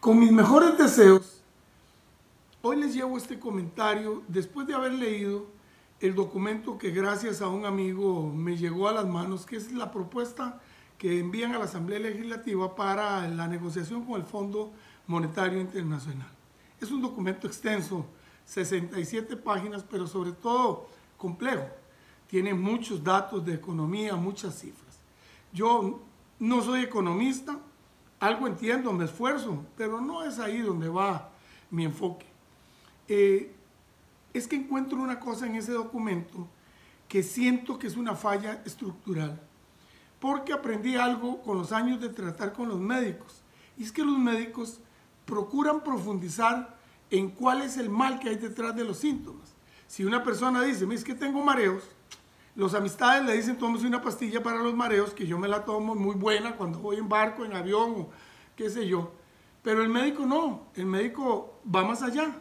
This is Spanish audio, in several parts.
Con mis mejores deseos, hoy les llevo este comentario después de haber leído el documento que gracias a un amigo me llegó a las manos, que es la propuesta que envían a la Asamblea Legislativa para la negociación con el Fondo Monetario Internacional. Es un documento extenso, 67 páginas, pero sobre todo complejo. Tiene muchos datos de economía, muchas cifras. Yo no soy economista, algo entiendo, me esfuerzo, pero no es ahí donde va mi enfoque. Eh, es que encuentro una cosa en ese documento que siento que es una falla estructural, porque aprendí algo con los años de tratar con los médicos, y es que los médicos procuran profundizar en cuál es el mal que hay detrás de los síntomas. Si una persona dice, es que tengo mareos, los amistades le dicen, tómese una pastilla para los mareos, que yo me la tomo muy buena cuando voy en barco, en avión o qué sé yo. Pero el médico no, el médico va más allá.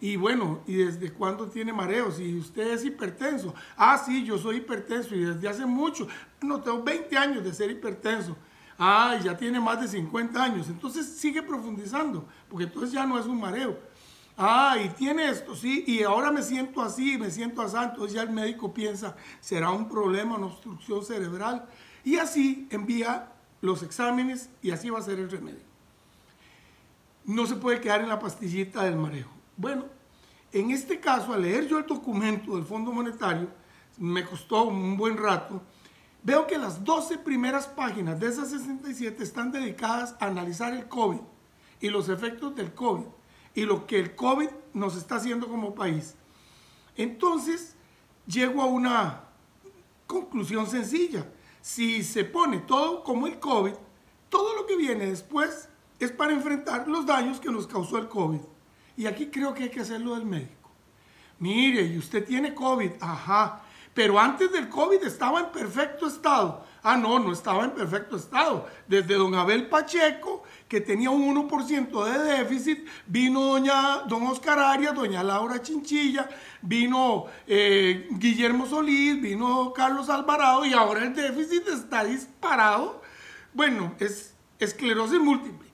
Y bueno, ¿y desde cuándo tiene mareos? Y usted es hipertenso. Ah, sí, yo soy hipertenso y desde hace mucho. No, tengo 20 años de ser hipertenso. Ah, ya tiene más de 50 años. Entonces sigue profundizando, porque entonces ya no es un mareo Ah, y tiene esto, sí, y ahora me siento así, me siento así, entonces ya el médico piensa, será un problema, una obstrucción cerebral, y así envía los exámenes y así va a ser el remedio. No se puede quedar en la pastillita del mareo. Bueno, en este caso, al leer yo el documento del Fondo Monetario, me costó un buen rato, veo que las 12 primeras páginas de esas 67 están dedicadas a analizar el COVID y los efectos del COVID y lo que el COVID nos está haciendo como país. Entonces, llego a una conclusión sencilla. Si se pone todo como el COVID, todo lo que viene después es para enfrentar los daños que nos causó el COVID. Y aquí creo que hay que hacerlo del médico. Mire, y usted tiene COVID, ajá, pero antes del COVID estaba en perfecto estado. Ah, no, no estaba en perfecto estado. Desde don Abel Pacheco, que tenía un 1% de déficit, vino doña, don Oscar Arias, doña Laura Chinchilla, vino eh, Guillermo Solís, vino Carlos Alvarado y ahora el déficit está disparado. Bueno, es esclerosis múltiple.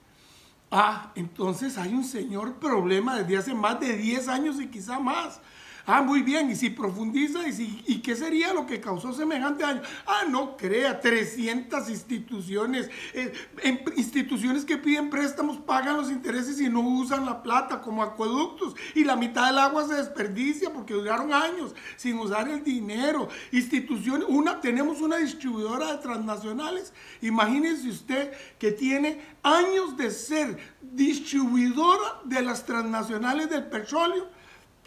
Ah, entonces hay un señor problema desde hace más de 10 años y quizá más. Ah, muy bien, y si profundiza, ¿y, si, ¿y qué sería lo que causó semejante daño? Ah, no crea, 300 instituciones, eh, instituciones que piden préstamos, pagan los intereses y no usan la plata como acueductos, y la mitad del agua se desperdicia porque duraron años sin usar el dinero. Instituciones, una, tenemos una distribuidora de transnacionales, imagínense usted que tiene años de ser distribuidora de las transnacionales del petróleo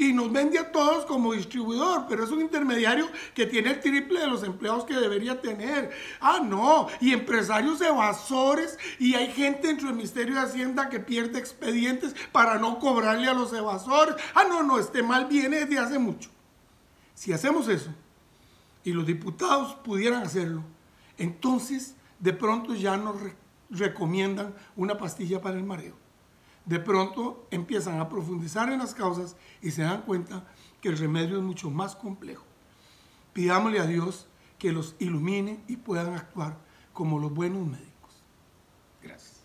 y nos vende a todos como distribuidor, pero es un intermediario que tiene el triple de los empleados que debería tener. Ah, no, y empresarios evasores y hay gente dentro del Ministerio de Hacienda que pierde expedientes para no cobrarle a los evasores. Ah, no, no, este mal viene desde hace mucho. Si hacemos eso y los diputados pudieran hacerlo, entonces de pronto ya nos recomiendan una pastilla para el mareo de pronto empiezan a profundizar en las causas y se dan cuenta que el remedio es mucho más complejo. Pidámosle a Dios que los ilumine y puedan actuar como los buenos médicos. Gracias.